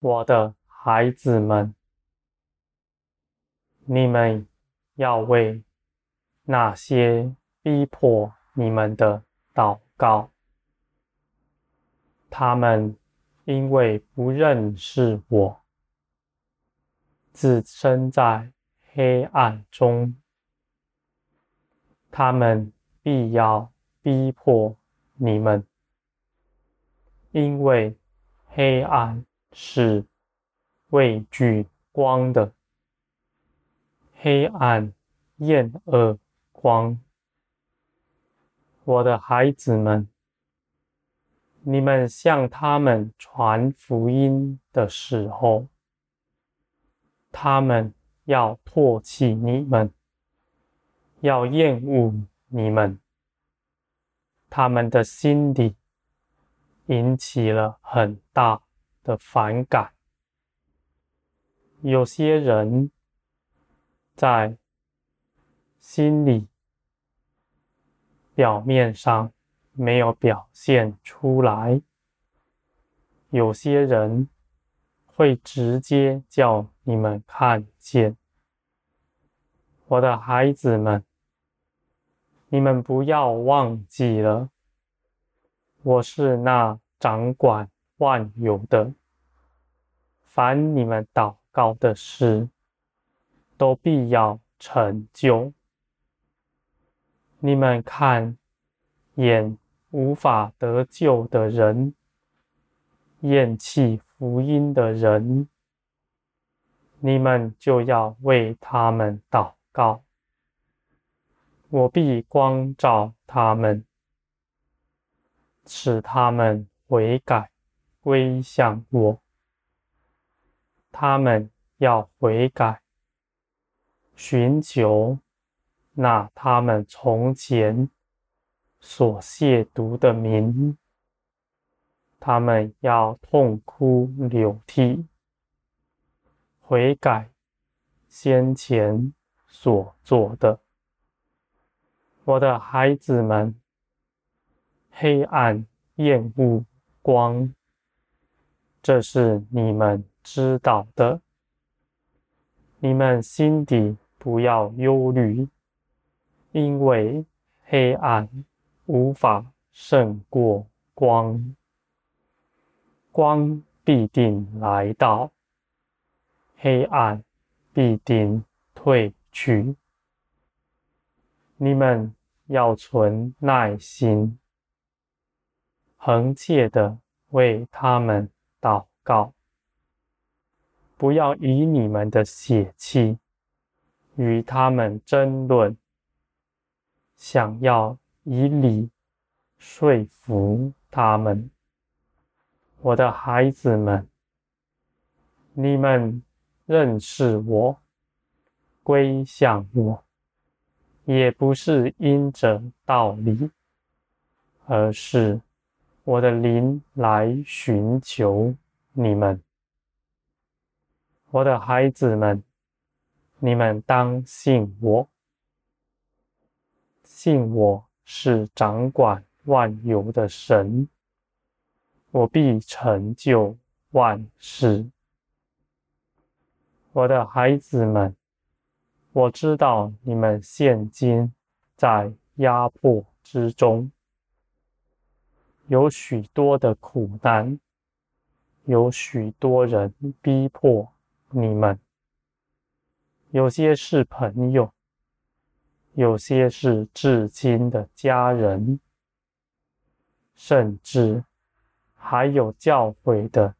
我的孩子们，你们要为那些逼迫你们的祷告。他们因为不认识我，自身在黑暗中，他们必要逼迫你们，因为黑暗是畏惧光的，黑暗厌恶光。我的孩子们，你们向他们传福音的时候，他们要唾弃你们，要厌恶你们，他们的心里引起了很大的反感。有些人在心里表面上没有表现出来，有些人会直接叫你们看见。我的孩子们，你们不要忘记了，我是那掌管万有的，凡你们祷告的事，都必要成就。你们看，眼无法得救的人，厌弃福音的人，你们就要为他们祷告。我必光照他们，使他们悔改归向我。他们要悔改，寻求那他们从前所亵渎的名，他们要痛哭流涕，悔改先前所做的。我的孩子们，黑暗厌恶光，这是你们知道的。你们心底不要忧虑，因为黑暗。无法胜过光，光必定来到，黑暗必定退去。你们要存耐心，恒切的为他们祷告，不要以你们的血气与他们争论，想要。以理说服他们，我的孩子们，你们认识我，归向我，也不是因着道理，而是我的灵来寻求你们，我的孩子们，你们当信我，信我。是掌管万有的神，我必成就万事。我的孩子们，我知道你们现今在压迫之中，有许多的苦难，有许多人逼迫你们，有些是朋友。有些是至亲的家人，甚至还有教会的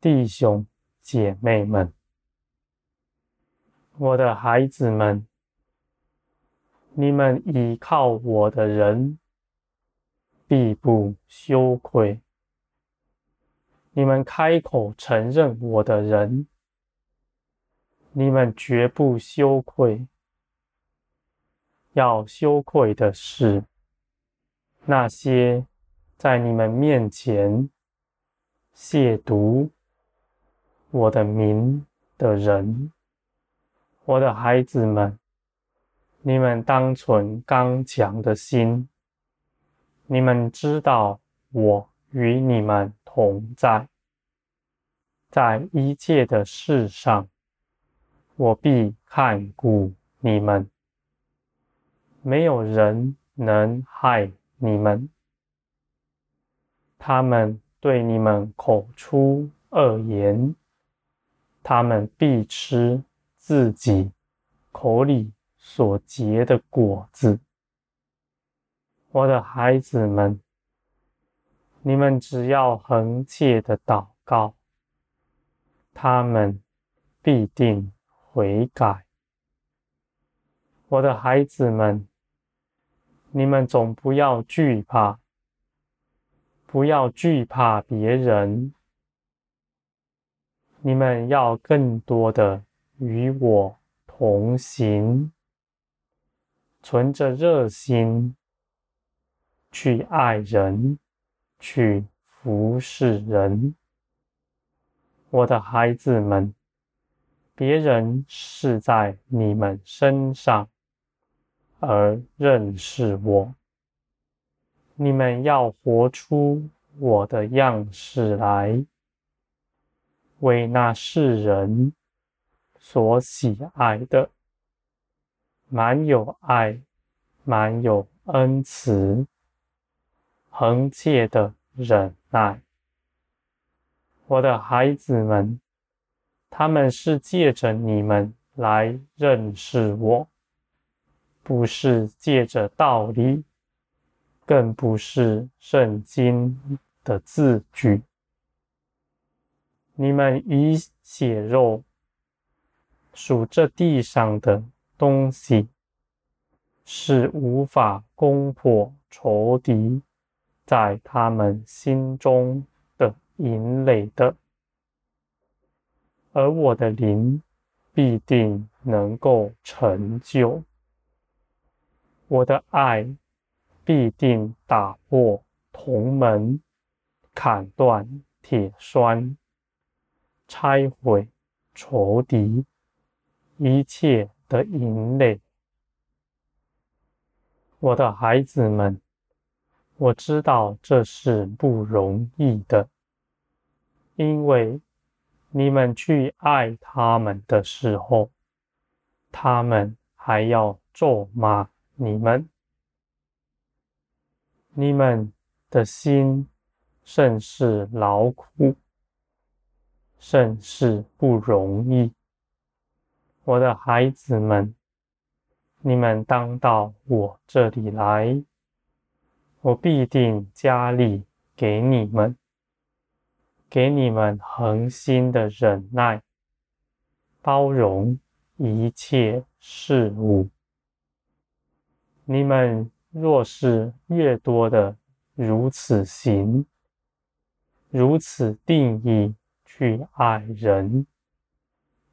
弟兄姐妹们，我的孩子们，你们倚靠我的人必不羞愧；你们开口承认我的人，你们绝不羞愧。要羞愧的是，那些在你们面前亵渎我的名的人。我的孩子们，你们当存刚强的心。你们知道我与你们同在，在一切的事上，我必看顾你们，没有人能害你们。他们对你们口出恶言，他们必吃自己口里所结的果子。我的孩子们，你们只要恒切的祷告，他们必定悔改。我的孩子们，你们总不要惧怕，不要惧怕别人，你们要更多的与我同行，存着热心去爱人，去服侍人。我的孩子们，别人是在你们身上。而认识我，你们要活出我的样式来，为那世人所喜爱的，满有爱、满有恩慈、恒切的忍耐。我的孩子们，他们是借着你们来认识我。不是借着道理，更不是圣经的字句。你们以血肉数这地上的东西，是无法攻破仇敌在他们心中的营垒的，而我的灵必定能够成就。我的爱必定打破铜门，砍断铁栓，拆毁仇敌一切的营垒。我的孩子们，我知道这是不容易的，因为你们去爱他们的时候，他们还要咒骂。你们，你们的心甚是劳苦，甚是不容易。我的孩子们，你们当到我这里来，我必定加力给你们，给你们恒心的忍耐，包容一切事物。你们若是越多的如此行，如此定义去爱人，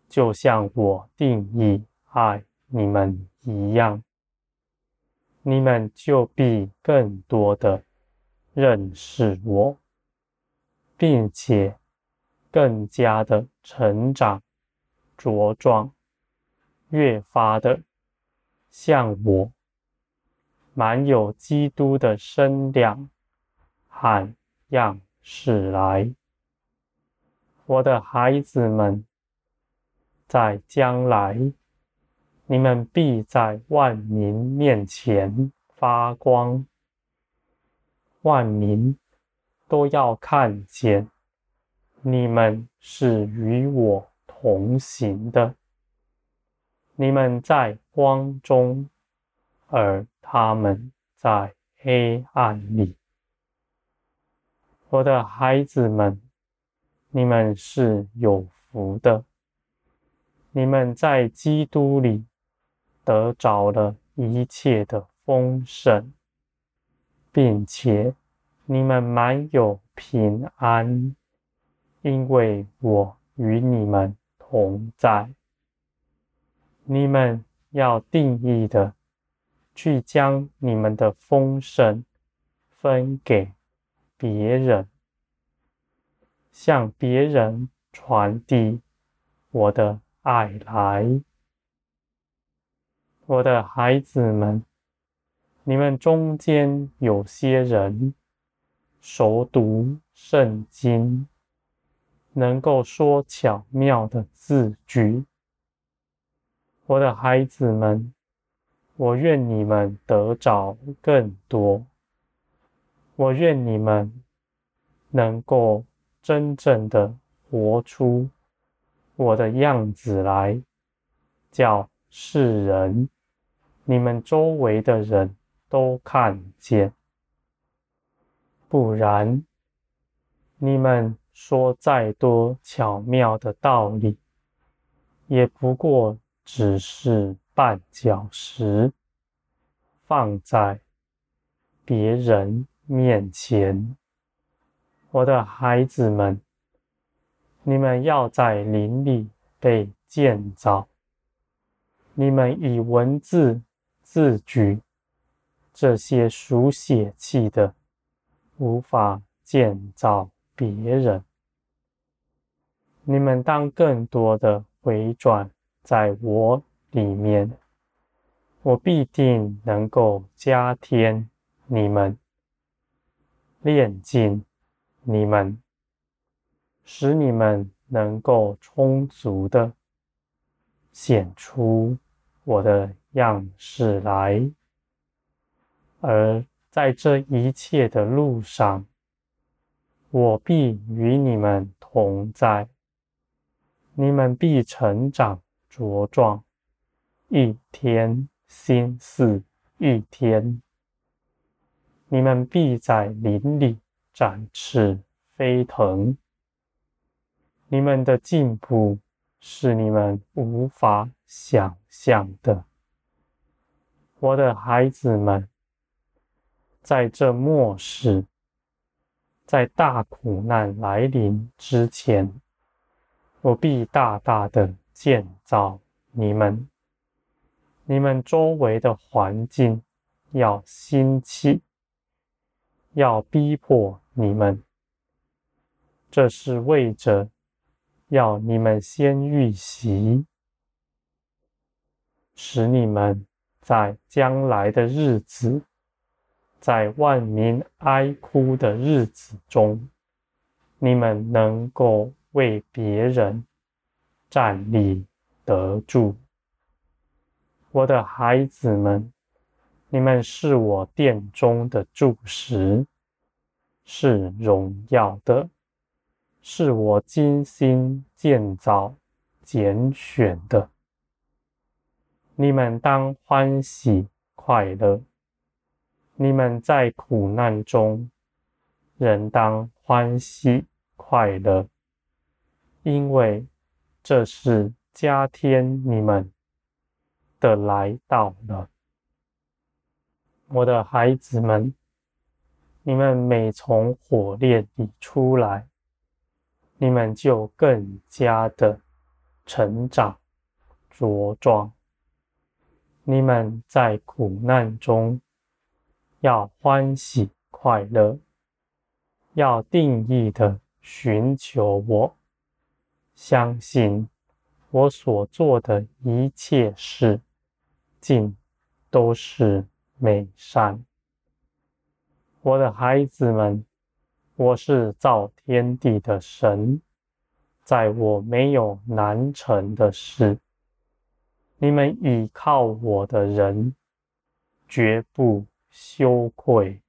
就像我定义爱你们一样，你们就必更多的认识我，并且更加的成长茁壮，越发的像我。满有基督的身量和样式来，我的孩子们，在将来，你们必在万民面前发光，万民都要看见你们是与我同行的，你们在光中。而他们在黑暗里，我的孩子们，你们是有福的。你们在基督里得着了一切的丰盛，并且你们满有平安，因为我与你们同在。你们要定义的。去将你们的丰盛分给别人，向别人传递我的爱来。我的孩子们，你们中间有些人熟读圣经，能够说巧妙的字句。我的孩子们，我愿你们得着更多。我愿你们能够真正的活出我的样子来，叫世人、你们周围的人都看见。不然，你们说再多巧妙的道理，也不过。只是绊脚石，放在别人面前。我的孩子们，你们要在林里被建造。你们以文字、字句这些属血气的，无法建造别人。你们当更多的回转。在我里面，我必定能够加添你们，炼净你们，使你们能够充足的显出我的样式来。而在这一切的路上，我必与你们同在，你们必成长。茁壮，一天新似一天。你们必在林里展翅飞腾。你们的进步是你们无法想象的，我的孩子们。在这末世，在大苦难来临之前，我必大大的。建造你们，你们周围的环境要兴起，要逼迫你们，这是为着要你们先预习，使你们在将来的日子，在万民哀哭的日子中，你们能够为别人。站立得住，我的孩子们，你们是我殿中的柱石，是荣耀的，是我精心建造、拣选的。你们当欢喜快乐，你们在苦难中仍当欢喜快乐，因为。这是加添你们的来到了，我的孩子们，你们每从火炼里出来，你们就更加的成长茁壮。你们在苦难中要欢喜快乐，要定义的寻求我。相信我所做的一切事，尽都是美善。我的孩子们，我是造天地的神，在我没有难成的事。你们倚靠我的人，绝不羞愧。